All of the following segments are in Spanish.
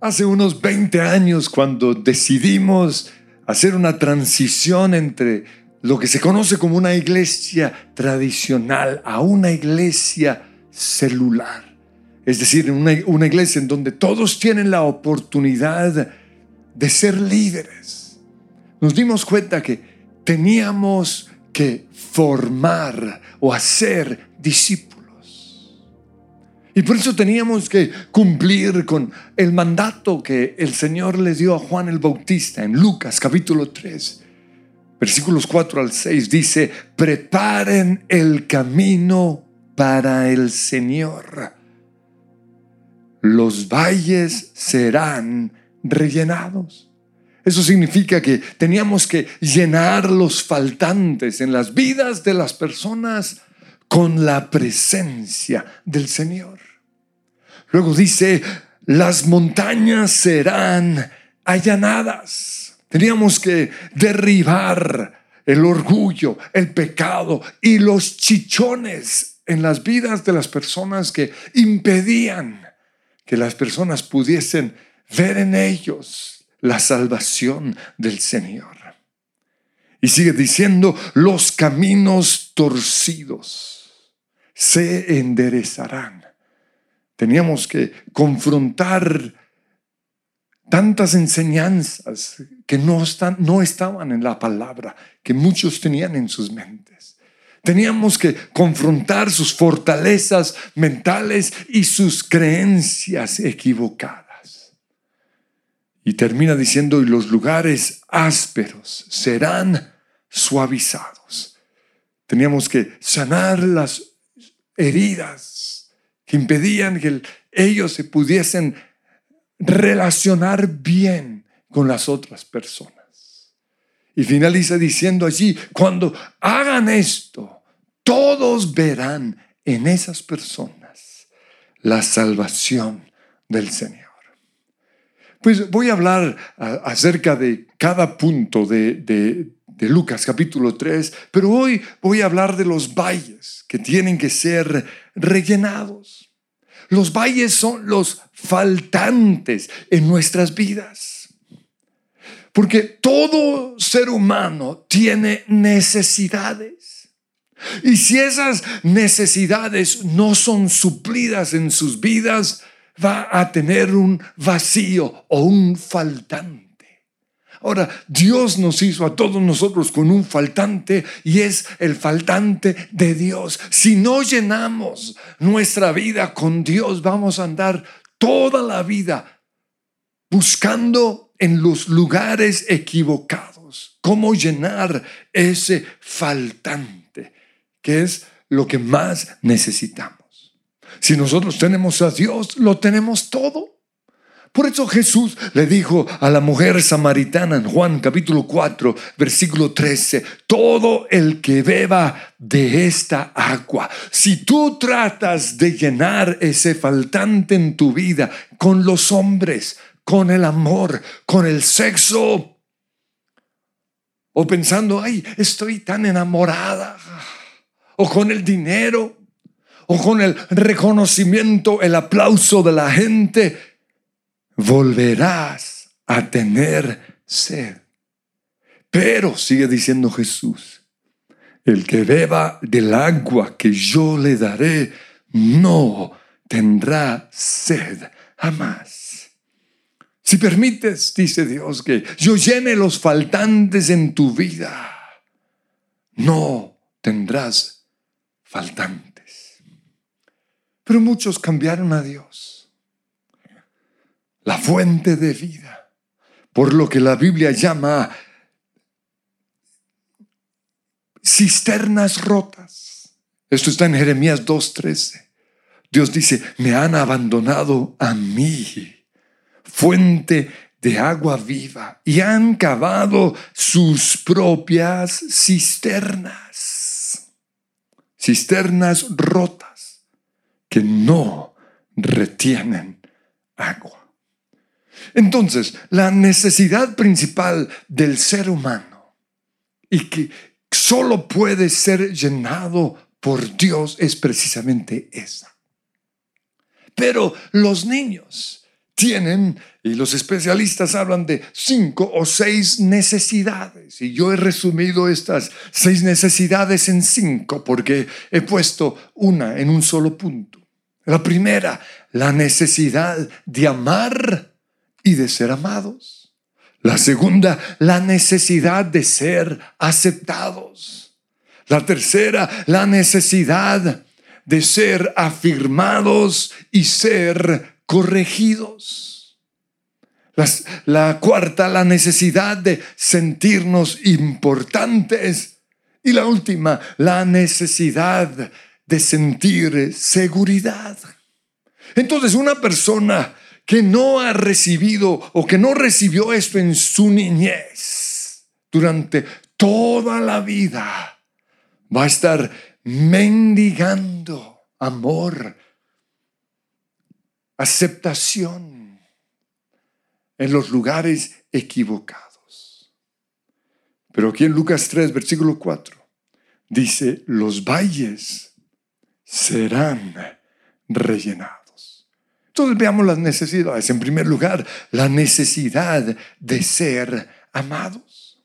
Hace unos 20 años, cuando decidimos hacer una transición entre lo que se conoce como una iglesia tradicional a una iglesia celular, es decir, una, una iglesia en donde todos tienen la oportunidad de ser líderes, nos dimos cuenta que teníamos que formar o hacer discípulos. Y por eso teníamos que cumplir con el mandato que el Señor le dio a Juan el Bautista en Lucas capítulo 3, versículos 4 al 6. Dice, preparen el camino para el Señor. Los valles serán rellenados. Eso significa que teníamos que llenar los faltantes en las vidas de las personas con la presencia del Señor. Luego dice, las montañas serán allanadas. Teníamos que derribar el orgullo, el pecado y los chichones en las vidas de las personas que impedían que las personas pudiesen ver en ellos la salvación del Señor. Y sigue diciendo, los caminos torcidos se enderezarán Teníamos que confrontar tantas enseñanzas que no, están, no estaban en la palabra, que muchos tenían en sus mentes. Teníamos que confrontar sus fortalezas mentales y sus creencias equivocadas. Y termina diciendo, y los lugares ásperos serán suavizados. Teníamos que sanar las heridas que impedían que ellos se pudiesen relacionar bien con las otras personas. Y finaliza diciendo allí, cuando hagan esto, todos verán en esas personas la salvación del Señor. Pues voy a hablar acerca de cada punto de, de, Lucas capítulo 3, pero hoy voy a hablar de los valles que tienen que ser rellenados. Los valles son los faltantes en nuestras vidas. Porque todo ser humano tiene necesidades. Y si esas necesidades no son suplidas en sus vidas, va a tener un vacío o un faltante. Ahora, Dios nos hizo a todos nosotros con un faltante y es el faltante de Dios. Si no llenamos nuestra vida con Dios, vamos a andar toda la vida buscando en los lugares equivocados cómo llenar ese faltante, que es lo que más necesitamos. Si nosotros tenemos a Dios, lo tenemos todo. Por eso Jesús le dijo a la mujer samaritana en Juan capítulo 4, versículo 13, todo el que beba de esta agua, si tú tratas de llenar ese faltante en tu vida con los hombres, con el amor, con el sexo, o pensando, ay, estoy tan enamorada, o con el dinero, o con el reconocimiento, el aplauso de la gente, volverás a tener sed. Pero, sigue diciendo Jesús, el que beba del agua que yo le daré, no tendrá sed jamás. Si permites, dice Dios, que yo llene los faltantes en tu vida, no tendrás faltantes. Pero muchos cambiaron a Dios la fuente de vida, por lo que la Biblia llama cisternas rotas. Esto está en Jeremías 2.13. Dios dice, me han abandonado a mí, fuente de agua viva, y han cavado sus propias cisternas, cisternas rotas que no retienen agua. Entonces, la necesidad principal del ser humano y que solo puede ser llenado por Dios es precisamente esa. Pero los niños tienen, y los especialistas hablan de cinco o seis necesidades. Y yo he resumido estas seis necesidades en cinco porque he puesto una en un solo punto. La primera, la necesidad de amar y de ser amados. La segunda, la necesidad de ser aceptados. La tercera, la necesidad de ser afirmados y ser corregidos. la cuarta, la necesidad de sentirnos importantes. Y la última, la necesidad de sentir seguridad. Entonces, una persona que no ha recibido o que no recibió esto en su niñez durante toda la vida, va a estar mendigando amor, aceptación en los lugares equivocados. Pero aquí en Lucas 3, versículo 4, dice, los valles serán rellenados. Entonces veamos las necesidades. En primer lugar, la necesidad de ser amados.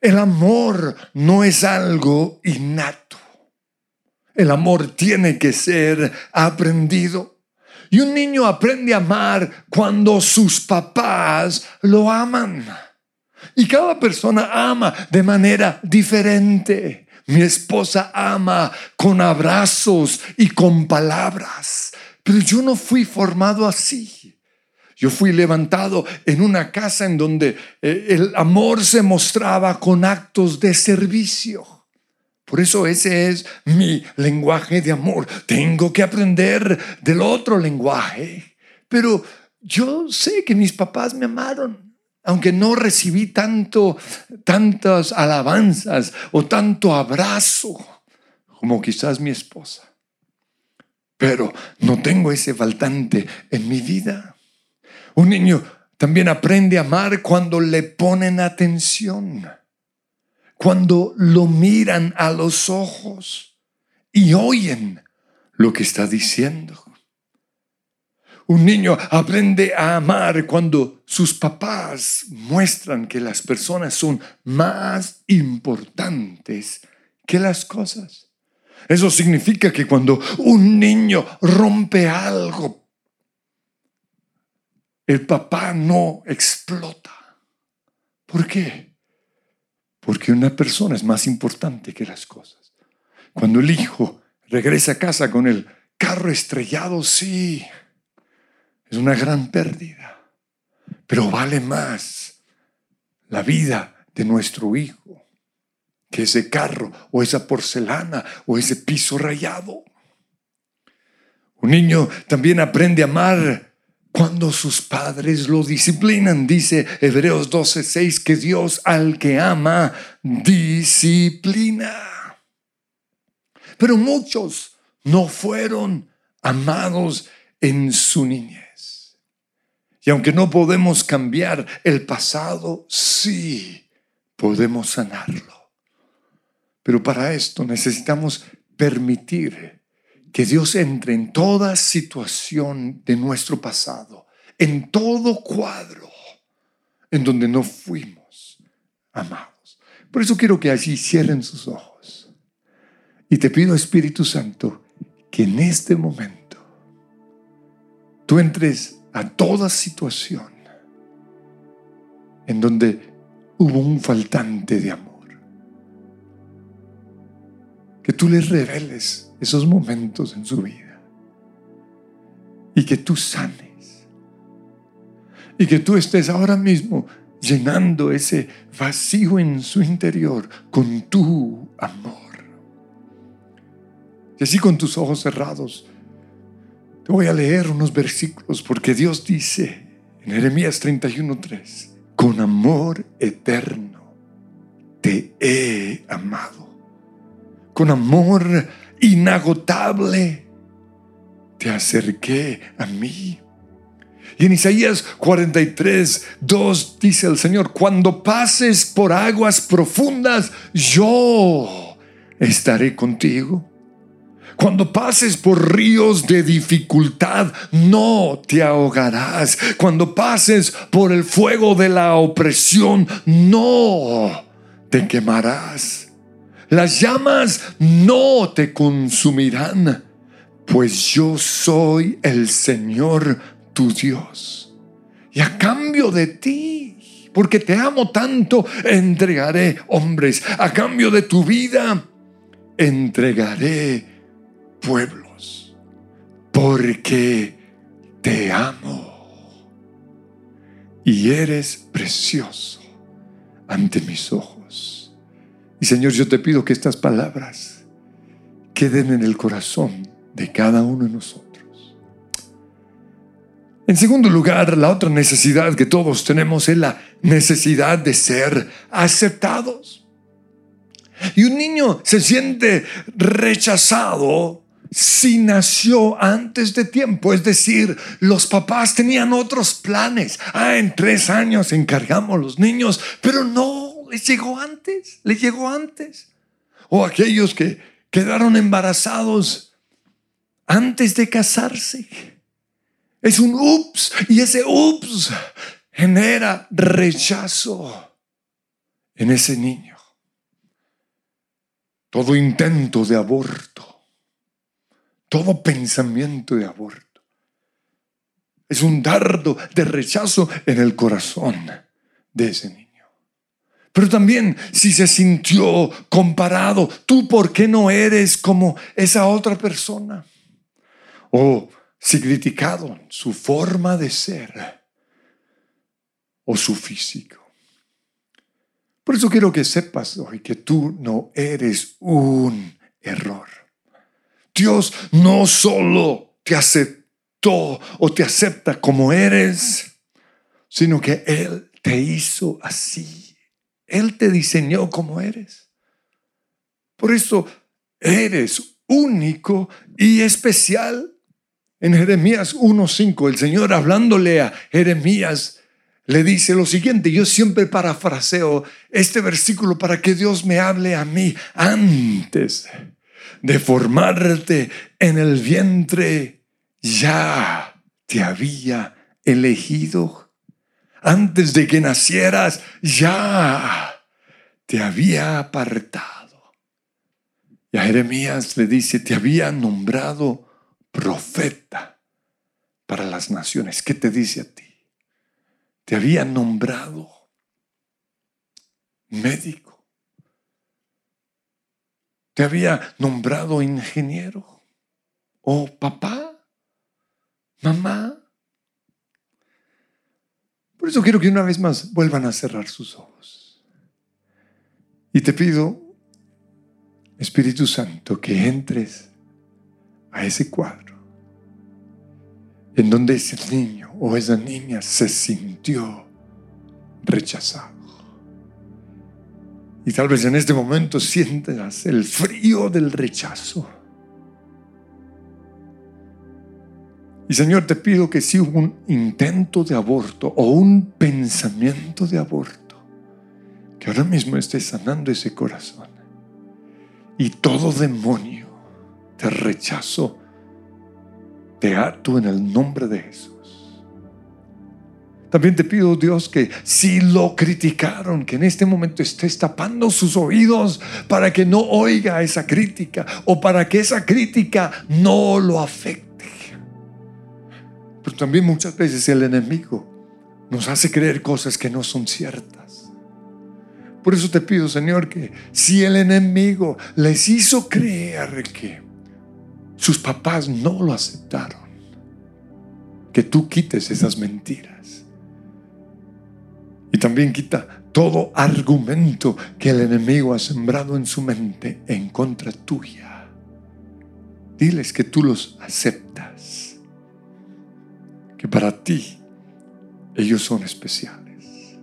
El amor no es algo innato. El amor tiene que ser aprendido. Y un niño aprende a amar cuando sus papás lo aman. Y cada persona ama de manera diferente. Mi esposa ama con abrazos y con palabras, pero yo no fui formado así. Yo fui levantado en una casa en donde eh, el amor se mostraba con actos de servicio. Por eso ese es mi lenguaje de amor. Tengo que aprender del otro lenguaje. Pero yo sé que mis papás me amaron aunque no recibí tanto, tantas alabanzas o tanto abrazo como quizás mi esposa. Pero no tengo ese faltante en mi vida. Un niño también aprende a amar cuando le ponen atención, cuando lo miran a los ojos y oyen lo que está diciendo. Un niño aprende a amar cuando sus papás muestran que las personas son más importantes que las cosas. Eso significa que cuando un niño rompe algo, el papá no explota. ¿Por qué? Porque una persona es más importante que las cosas. Cuando el hijo regresa a casa con el carro estrellado, sí, es una gran pérdida, pero vale más la vida de nuestro hijo que ese carro o esa porcelana o ese piso rayado. Un niño también aprende a amar cuando sus padres lo disciplinan. Dice Hebreos 12:6 que Dios al que ama disciplina. Pero muchos no fueron amados en su niñez. Y aunque no podemos cambiar el pasado, sí podemos sanarlo. Pero para esto necesitamos permitir que Dios entre en toda situación de nuestro pasado, en todo cuadro en donde no fuimos amados. Por eso quiero que allí cierren sus ojos. Y te pido, Espíritu Santo, que en este momento tú entres a toda situación en donde hubo un faltante de amor. Que tú les reveles esos momentos en su vida y que tú sanes y que tú estés ahora mismo llenando ese vacío en su interior con tu amor. Y así con tus ojos cerrados, te voy a leer unos versículos porque Dios dice en Jeremías 31:3, con amor eterno te he amado. Con amor inagotable te acerqué a mí. Y en Isaías 43, 2 dice el Señor, cuando pases por aguas profundas, yo estaré contigo Cuando pases por ríos de dificultad, no te ahogarás. Cuando pases por el fuego de la opresión, no te quemarás. Las llamas no te consumirán, pues yo soy el Señor tu Dios. Y a cambio de ti, porque te amo tanto, entregaré hombres. A cambio de tu vida, entregaré pueblos, porque te amo y eres precioso ante mis ojos. Y Señor, yo te pido que estas palabras queden en el corazón de cada uno de nosotros. En segundo lugar, la otra necesidad que todos tenemos es la necesidad de ser aceptados. Y un niño se siente rechazado si nació antes de tiempo, es decir, los papás tenían otros planes. Ah, en tres años encargamos los niños, pero no, les llegó antes, les llegó antes. O aquellos que quedaron embarazados antes de casarse. Es un ups y ese ups genera rechazo en ese niño todo intento de aborto, todo pensamiento de aborto. Es un dardo de rechazo en el corazón de ese niño. Pero también si se sintió comparado, tú por qué no eres como esa otra persona? O si criticado su forma de ser o su físico. Por eso quiero que sepas hoy que tú no eres un error. Dios no solo te aceptó o te acepta como eres, sino que Él te hizo así. Él te diseñó como eres. Por eso eres único y especial. En Jeremías 1.5, el Señor hablándole a Jeremías le dice lo siguiente, yo siempre parafraseo este versículo para que Dios me hable a mí antes de formarte en el vientre, ya te había elegido. Antes de que nacieras, ya te había apartado. Y a Jeremías le dice, te había nombrado profeta para las naciones. ¿Qué te dice a ti? te había nombrado médico, te había nombrado ingeniero o papá, mamá. Por eso quiero que una vez más vuelvan a cerrar sus ojos. Y te pido, Espíritu Santo, que entres a ese cuadro en donde ese niño o esa niña se sintió rechazado. Y tal vez en este momento sientas el frío del rechazo. Y Señor, te pido que si hubo un intento de aborto o un pensamiento de aborto, que ahora mismo estés sanando ese corazón. Y todo demonio te rechazó te ato en el nombre de Jesús. También te pido, Dios, que si lo criticaron, que en este momento estés tapando sus oídos para que no oiga esa crítica o para que esa crítica no lo afecte. Pero también muchas veces el enemigo nos hace creer cosas que no son ciertas. Por eso te pido, Señor, que si el enemigo les hizo creer que sus papás no lo aceptaron. Que tú quites esas mentiras. Y también quita todo argumento que el enemigo ha sembrado en su mente en contra tuya. Diles que tú los aceptas. Que para ti ellos son especiales.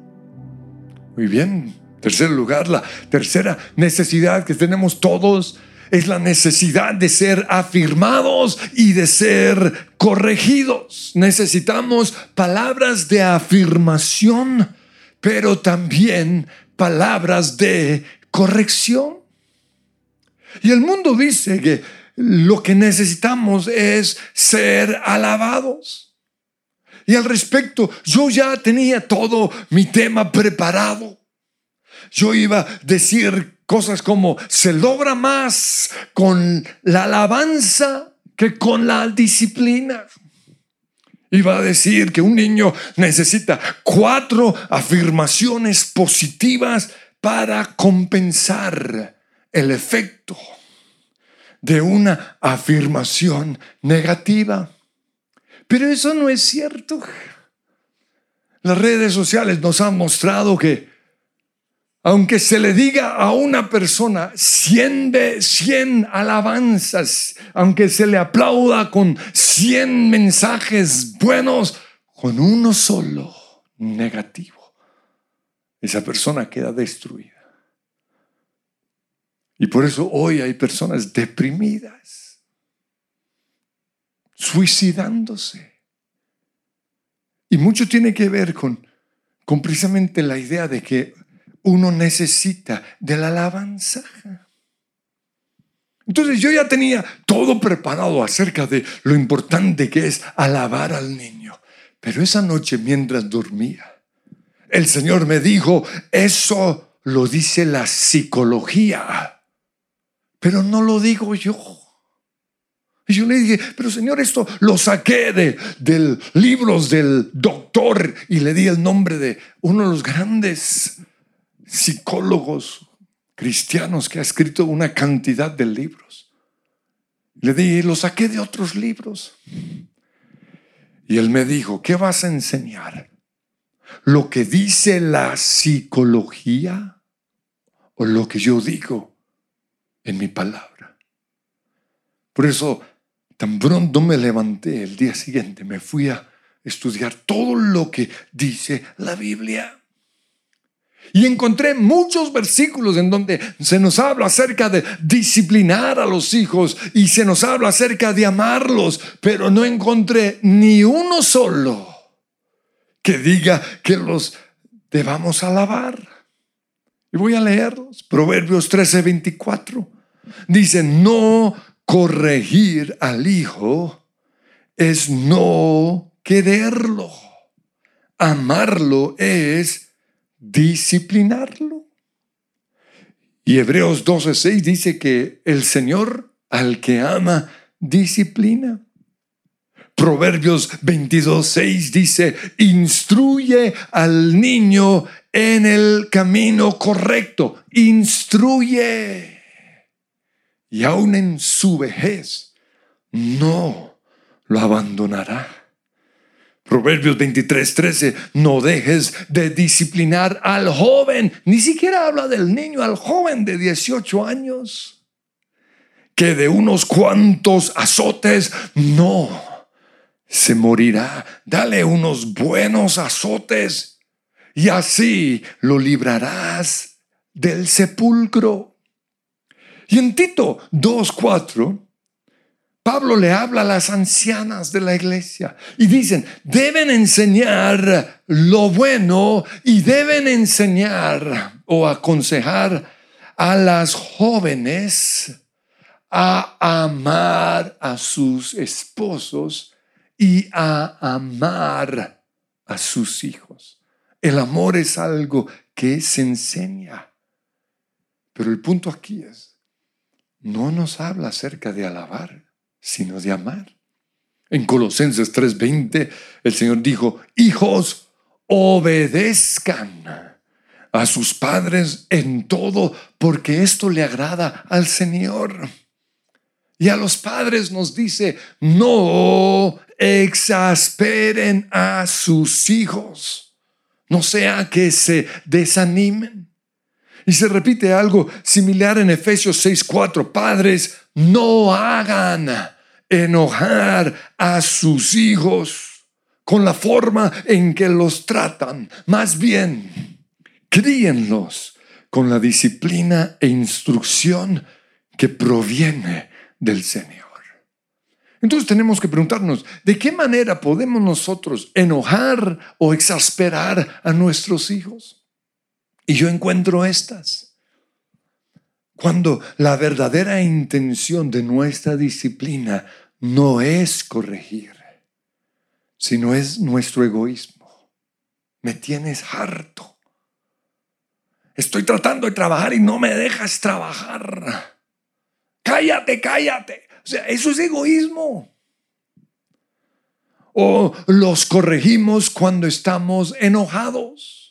Muy bien. Tercer lugar, la tercera necesidad que tenemos todos es la necesidad de ser afirmados y de ser corregidos. Necesitamos palabras de afirmación, pero también palabras de corrección. Y el mundo dice que lo que necesitamos es ser alabados. Y al respecto, yo ya tenía todo mi tema preparado. Yo iba a decir cosas como, se logra más con la alabanza que con la disciplina. Iba a decir que un niño necesita cuatro afirmaciones positivas para compensar el efecto de una afirmación negativa. Pero eso no es cierto. Las redes sociales nos han mostrado que aunque se le diga a una persona 100 de 100 alabanzas, aunque se le aplauda con 100 mensajes buenos, con uno solo negativo, esa persona queda destruida. Y por eso hoy hay personas deprimidas, suicidándose. Y mucho tiene que ver con, con precisamente la idea de que uno necesita de la alabanza. Entonces yo ya tenía todo preparado acerca de lo importante que es alabar al niño. Pero esa noche mientras dormía, el Señor me dijo, eso lo dice la psicología, pero no lo digo yo. Y yo le dije, pero Señor, esto lo saqué de, de libros del doctor y le di el nombre de uno de los grandes psicólogos cristianos que ha escrito una cantidad de libros. Le dije, lo saqué de otros libros. Y él me dijo, ¿qué vas a enseñar? ¿Lo que dice la psicología o lo que yo digo en mi palabra? Por eso, tan pronto me levanté el día siguiente, me fui a estudiar todo lo que dice la Biblia. Y encontré muchos versículos en donde se nos habla acerca de disciplinar a los hijos y se nos habla acerca de amarlos, pero no encontré ni uno solo que diga que los debamos alabar. Y voy a leerlos. Proverbios 13, 24. Dice, no corregir al hijo es no quererlo. Amarlo es disciplinarlo. Y Hebreos 12:6 dice que el Señor al que ama disciplina. Proverbios 22:6 dice, instruye al niño en el camino correcto, instruye. Y aún en su vejez no lo abandonará. Proverbios 23, 13, no dejes de disciplinar al joven. Ni siquiera habla del niño, al joven de 18 años, que de unos cuantos azotes no se morirá. Dale unos buenos azotes y así lo librarás del sepulcro. Y en Tito 2.4 Pablo le habla a las ancianas de la iglesia y dicen, deben enseñar lo bueno y deben enseñar o aconsejar a las jóvenes a amar a sus esposos y a amar a sus hijos. El amor es algo que se enseña. Pero el punto aquí es, no nos habla acerca de alabar sino de amar. En Colosenses 3:20 el Señor dijo, hijos, obedezcan a sus padres en todo, porque esto le agrada al Señor. Y a los padres nos dice, no exasperen a sus hijos, no sea que se desanimen. Y se repite algo similar en Efesios 6:4, padres, no hagan enojar a sus hijos con la forma en que los tratan. Más bien, críenlos con la disciplina e instrucción que proviene del Señor. Entonces tenemos que preguntarnos, ¿de qué manera podemos nosotros enojar o exasperar a nuestros hijos? Y yo encuentro estas. cuando la verdadera intención de nuestra disciplina no es corregir, sino es nuestro egoísmo. Me tienes harto. Estoy tratando de trabajar y no me dejas trabajar. Cállate, cállate. O sea, eso es egoísmo. O los corregimos cuando estamos enojados.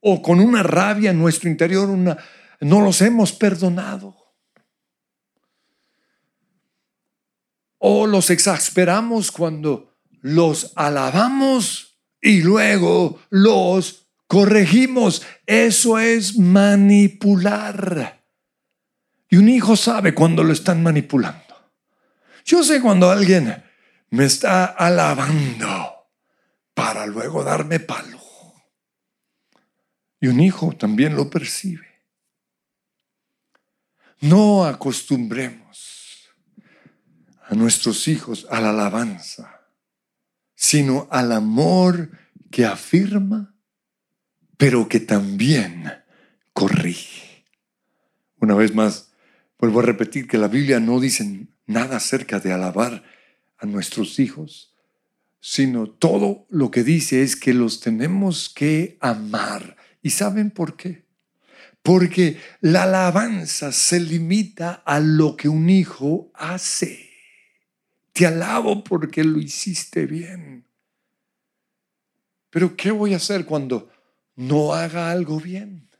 O con una rabia en nuestro interior, una, no los hemos perdonado. O los exasperamos cuando los alabamos y luego los corregimos. Eso es manipular. Y un hijo sabe cuando lo están manipulando. Yo sé cuando alguien me está alabando para luego darme palo. Y un hijo también lo percibe. No acostumbremos a nuestros hijos a la alabanza, sino al amor que afirma, pero que también corrige. Una vez más, vuelvo a repetir que la Biblia no dice nada acerca de alabar a nuestros hijos, sino todo lo que dice es que los tenemos que amar. ¿Y saben por qué? Porque la alabanza se limita a lo que un hijo hace. Te alabo porque lo hiciste bien. Pero ¿qué voy a hacer cuando no haga algo bien?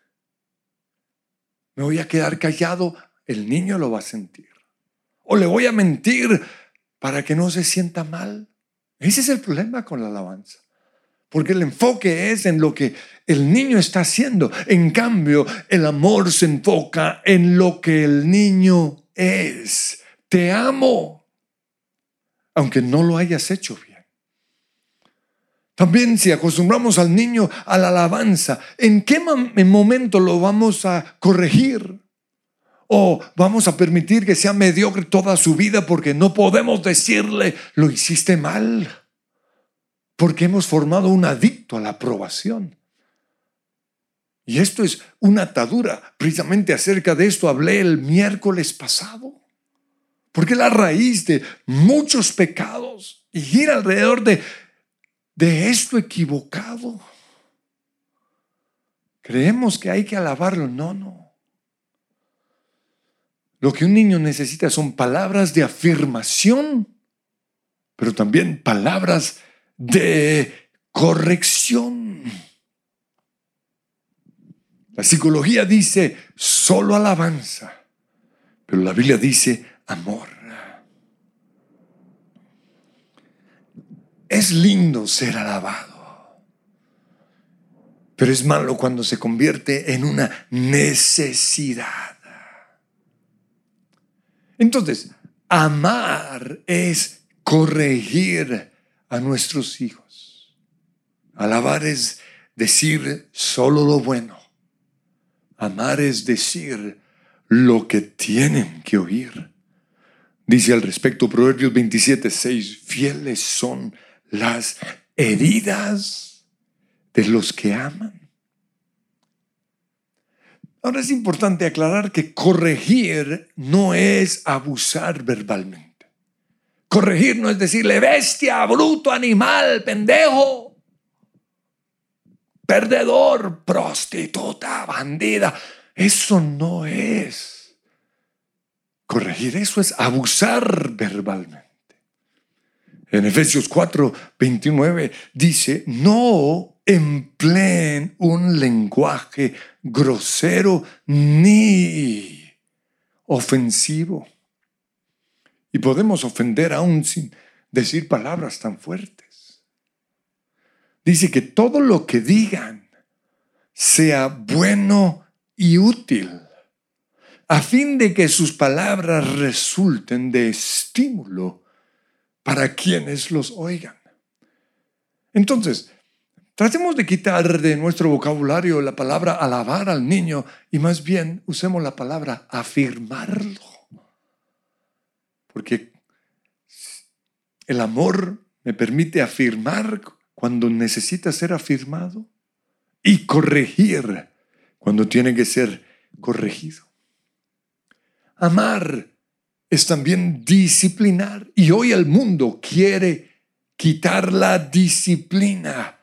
Me voy a quedar callado, el niño lo va a sentir. O le voy a mentir para que no se sienta mal. Ese es el problema con la alabanza. Porque el enfoque es en lo que el niño está haciendo. En cambio, el amor se enfoca en lo que el niño es. Te amo, aunque no lo hayas hecho bien. También si acostumbramos al niño a la alabanza, ¿en qué momento lo vamos a corregir? ¿O vamos a permitir que sea mediocre toda su vida porque no podemos decirle, lo hiciste mal? Porque hemos formado un adicto a la aprobación. Y esto es una atadura. Precisamente acerca de esto hablé el miércoles pasado. Porque la raíz de muchos pecados y gira alrededor de, de esto equivocado. Creemos que hay que alabarlo. No, no. Lo que un niño necesita son palabras de afirmación, pero también palabras de corrección. La psicología dice solo alabanza, pero la Biblia dice amor. Es lindo ser alabado, pero es malo cuando se convierte en una necesidad. Entonces, amar es corregir a nuestros hijos. Alabar es decir solo lo bueno. Amar es decir lo que tienen que oír. Dice al respecto Proverbios 27, 6, fieles son las heridas de los que aman. Ahora es importante aclarar que corregir no es abusar verbalmente. Corregir no es decirle bestia, bruto, animal, pendejo, perdedor, prostituta, bandida. Eso no es. Corregir eso es abusar verbalmente. En Efesios 4, 29 dice, no empleen un lenguaje grosero ni ofensivo y podemos ofender aún sin decir palabras tan fuertes. Dice que todo lo que digan sea bueno y útil, a fin de que sus palabras resulten de estímulo para quienes los oigan. Entonces, tratemos de quitar de nuestro vocabulario la palabra alabar al niño y más bien usemos la palabra afirmarlo. Porque el amor me permite afirmar cuando necesita ser afirmado y corregir cuando tiene que ser corregido. amar es también disciplinar. Y hoy el mundo quiere quitar la disciplina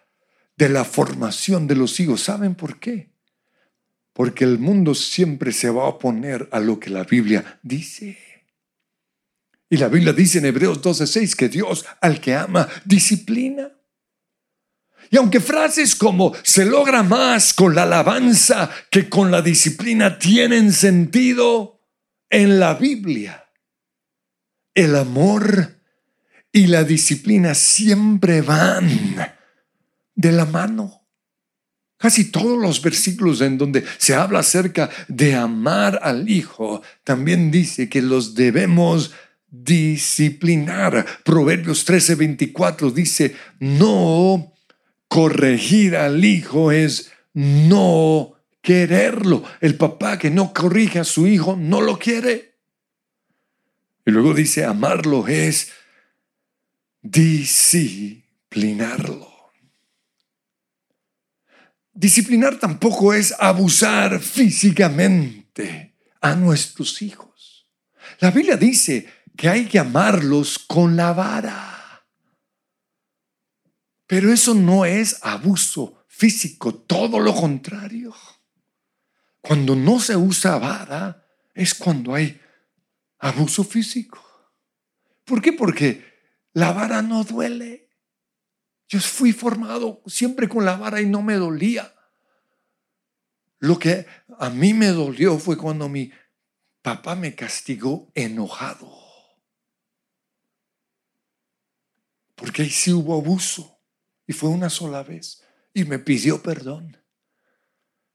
de la formación de los hijos. ¿Saben por qué? Porque el mundo siempre se va a oponer a lo que la Biblia dice. Y la Biblia dice en Hebreos 12:6 que Dios al que ama disciplina. Y aunque frases como se logra más con la alabanza que con la disciplina tienen sentido en la Biblia, el amor y la disciplina siempre van de la mano. Casi todos los versículos en donde se habla acerca de amar al Hijo, también dice que los debemos disciplinar. Proverbios 13:24 dice, no corregir al hijo es no quererlo. El papá que no corrige a su hijo no lo quiere. Y luego dice, amarlo es disciplinarlo. Disciplinar tampoco es abusar físicamente a nuestros hijos. La Biblia dice que hay que amarlos con la vara. Pero eso no es abuso físico, todo lo contrario. Cuando no se usa vara es cuando hay abuso físico. ¿Por qué? Porque la vara no duele. Yo fui formado siempre con la vara y no me dolía. Lo que a mí me dolió fue cuando mi papá me castigó enojado. Porque ahí sí hubo abuso. Y fue una sola vez. Y me pidió perdón.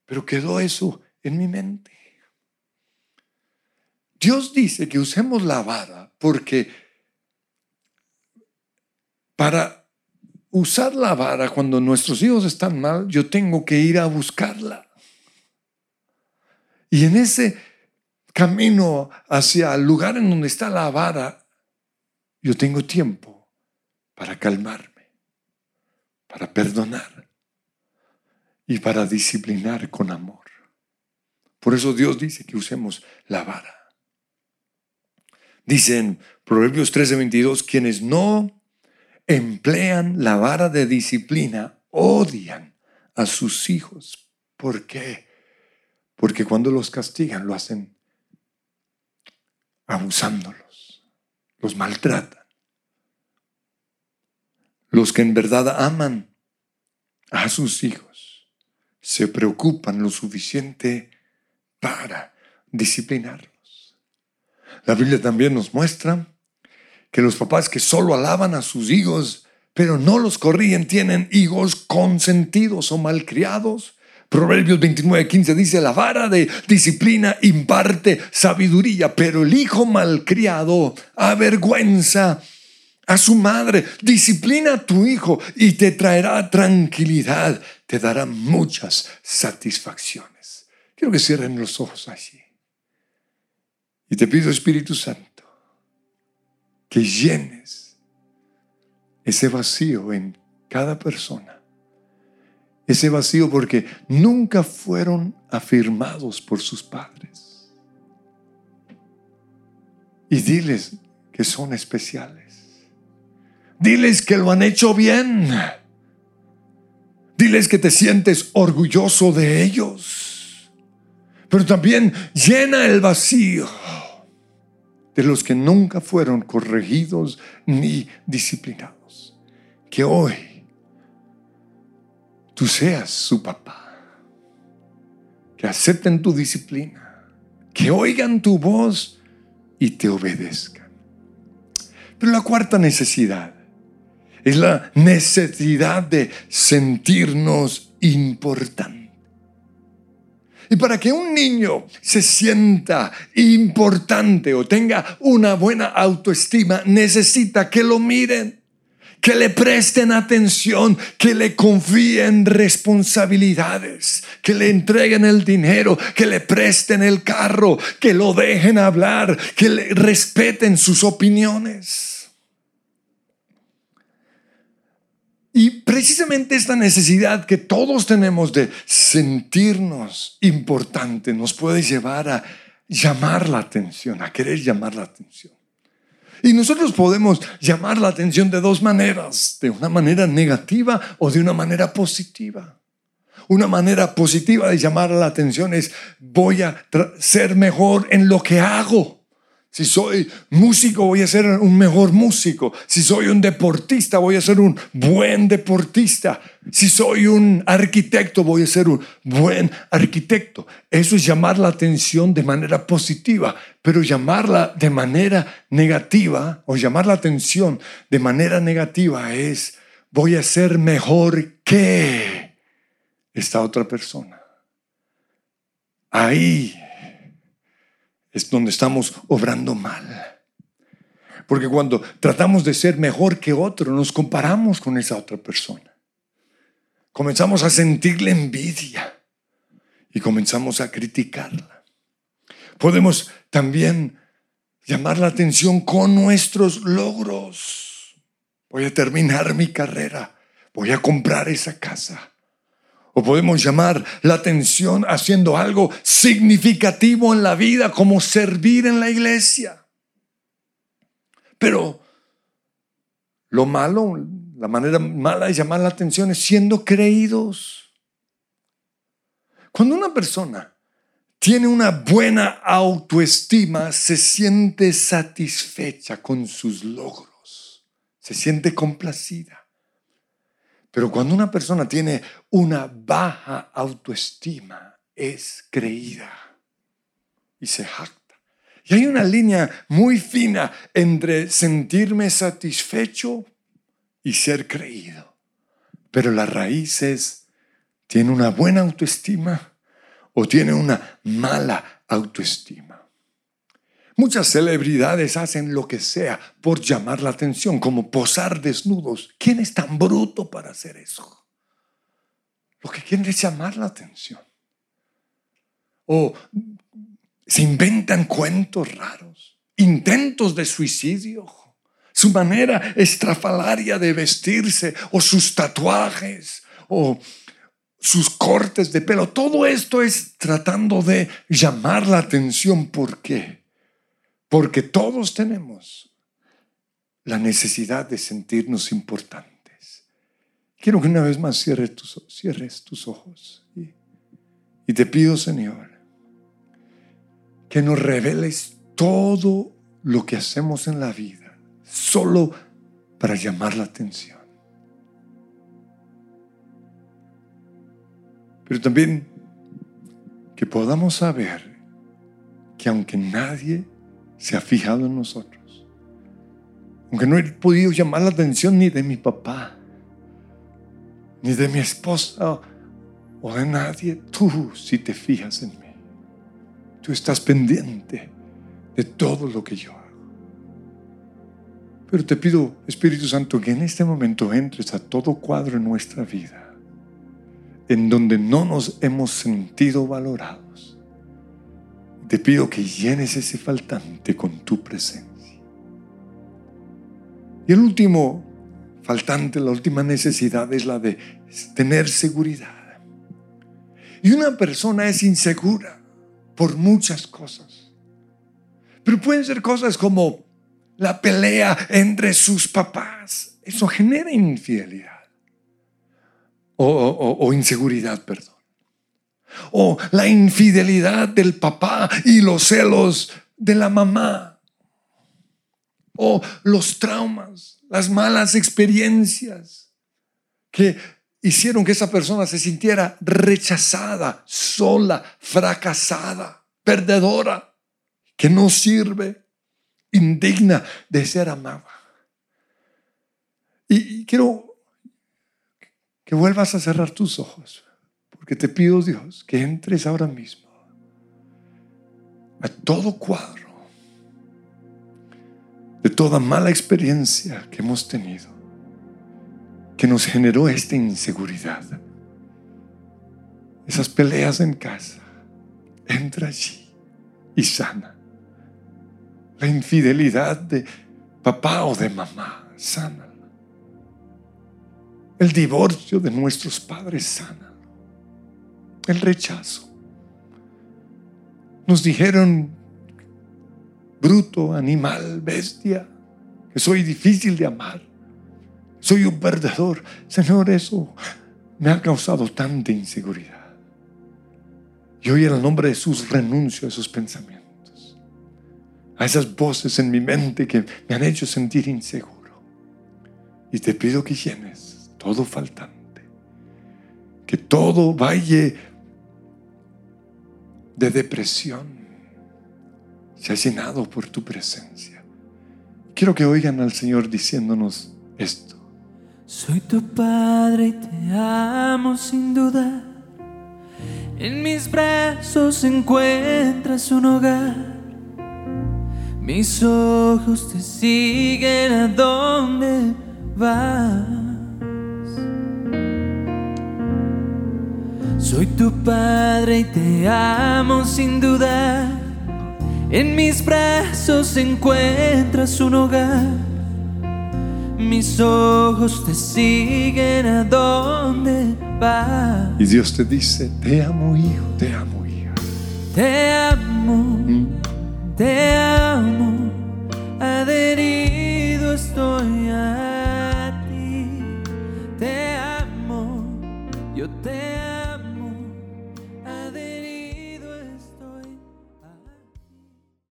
Pero quedó eso en mi mente. Dios dice que usemos la vara porque para usar la vara cuando nuestros hijos están mal, yo tengo que ir a buscarla. Y en ese camino hacia el lugar en donde está la vara, yo tengo tiempo para calmarme para perdonar y para disciplinar con amor. Por eso Dios dice que usemos la vara. Dice en Proverbios 13:22, quienes no emplean la vara de disciplina odian a sus hijos. ¿Por qué? Porque cuando los castigan lo hacen abusándolos, los maltratan. Los que en verdad aman a sus hijos se preocupan lo suficiente para disciplinarlos. La Biblia también nos muestra que los papás que solo alaban a sus hijos, pero no los corrigen, tienen hijos consentidos o malcriados. Proverbios 29, 15 dice, la vara de disciplina imparte sabiduría, pero el hijo malcriado avergüenza a su madre, disciplina a tu hijo y te traerá tranquilidad, te dará muchas satisfacciones. Quiero que cierren los ojos allí. Y te pido, Espíritu Santo, que llenes ese vacío en cada persona. Ese vacío porque nunca fueron afirmados por sus padres. Y diles que son especiales Diles que lo han hecho bien. Diles que te sientes orgulloso de ellos. Pero también llena el vacío de los que nunca fueron corregidos ni disciplinados. Que hoy tú seas su papá. Que acepten tu disciplina. Que oigan tu voz y te obedezcan. Pero la cuarta necesidad es la necesidad de sentirnos importantes. Y para que un niño se sienta importante o tenga una buena autoestima, necesita que lo miren, que le presten atención, que le confíen responsabilidades, que le entreguen el dinero, que le presten el carro, que lo dejen hablar, que le respeten sus opiniones. Y precisamente esta necesidad que todos tenemos de sentirnos importante nos puede llevar a llamar la atención, a querer llamar la atención. Y nosotros podemos llamar la atención de dos maneras, de una manera negativa o de una manera positiva. Una manera positiva de llamar la atención es voy a ser mejor en lo que hago. Si soy músico, voy a ser un mejor músico. Si soy un deportista, voy a ser un buen deportista. Si soy un arquitecto, voy a ser un buen arquitecto. Eso es llamar la atención de manera positiva, pero llamarla de manera negativa o llamar la atención de manera negativa es voy a ser mejor que esta otra persona. Ahí es donde estamos obrando mal. Porque cuando tratamos de ser mejor que otro, nos comparamos con esa otra persona. Comenzamos a sentirle envidia y comenzamos a criticarla. Podemos también llamar la atención con nuestros logros. Voy a terminar mi carrera. Voy a comprar esa casa. Podemos llamar la atención haciendo algo significativo en la vida, como servir en la iglesia. Pero lo malo, la manera mala de llamar la atención es siendo creídos. Cuando una persona tiene una buena autoestima, se siente satisfecha con sus logros, se siente complacida. Pero cuando una persona tiene una baja autoestima, es creída y se jacta. Y hay una línea muy fina entre sentirme satisfecho y ser creído. Pero la raíz es, ¿tiene una buena autoestima o tiene una mala autoestima? Muchas celebridades hacen lo que sea por llamar la atención, como posar desnudos. ¿Quién es tan bruto para hacer eso? Lo que quieren es llamar la atención. O se inventan cuentos raros, intentos de suicidio, su manera estrafalaria de vestirse, o sus tatuajes, o sus cortes de pelo. Todo esto es tratando de llamar la atención. ¿Por qué? Porque todos tenemos la necesidad de sentirnos importantes. Quiero que una vez más cierres tus, ojos. Y te pido, Señor, que nos reveles todo lo que hacemos en la vida, solo para llamar la atención. Pero también que podamos saber que aunque nadie se ha fijado en nosotros. Aunque no he podido llamar la atención ni de mi papá, ni de mi esposa o de nadie, tú si te fijas en mí. Tú estás pendiente de todo lo que yo hago. Pero te pido, Espíritu Santo, que en este momento entres a todo cuadro en nuestra vida, en donde no nos hemos sentido valorados te pido que llenes ese faltante con tu presencia. Y el último faltante, la última necesidad es la de tener seguridad. Y una persona es insegura por muchas cosas. Pero pueden ser cosas como la pelea entre sus papás. Eso genera infidelidad. O, o inseguridad, perdón o la infidelidad del papá y los celos de la mamá, o los traumas, las malas experiencias que hicieron que esa persona se sintiera rechazada, sola, fracasada, perdedora, que no sirve, indigna de ser amada. Y, quiero que vuelvas a cerrar tus ojos. Porque te pido, Dios, que entres ahora mismo a todo cuadro de toda mala experiencia que hemos tenido, que nos generó esta inseguridad. Esas peleas en casa, entra allí y sana. La infidelidad de papá o de mamá, sana. El divorcio de nuestros padres, sana el rechazo. Nos dijeron bruto, animal, bestia, que soy difícil de amar, soy un perdedor. Señor, eso me ha causado tanta inseguridad. Y hoy en el nombre de Jesús renuncio a esos pensamientos, a esas voces en mi mente que me han hecho sentir inseguro. Y te pido que llenes todo faltante, que todo valle de depresión se ha llenado por tu presencia. Quiero que oigan al Señor diciéndonos esto. Soy tu padre y te amo sin duda. En mis brazos encuentras un hogar. Mis ojos te siguen a donde vas. Soy tu padre y te amo sin duda. En mis brazos encuentras un hogar. Mis ojos te siguen a donde vas. Y Dios te dice, te amo hijo, te amo hija. Te amo, te amo, adherido estoy a ti. Te amo, yo te amo.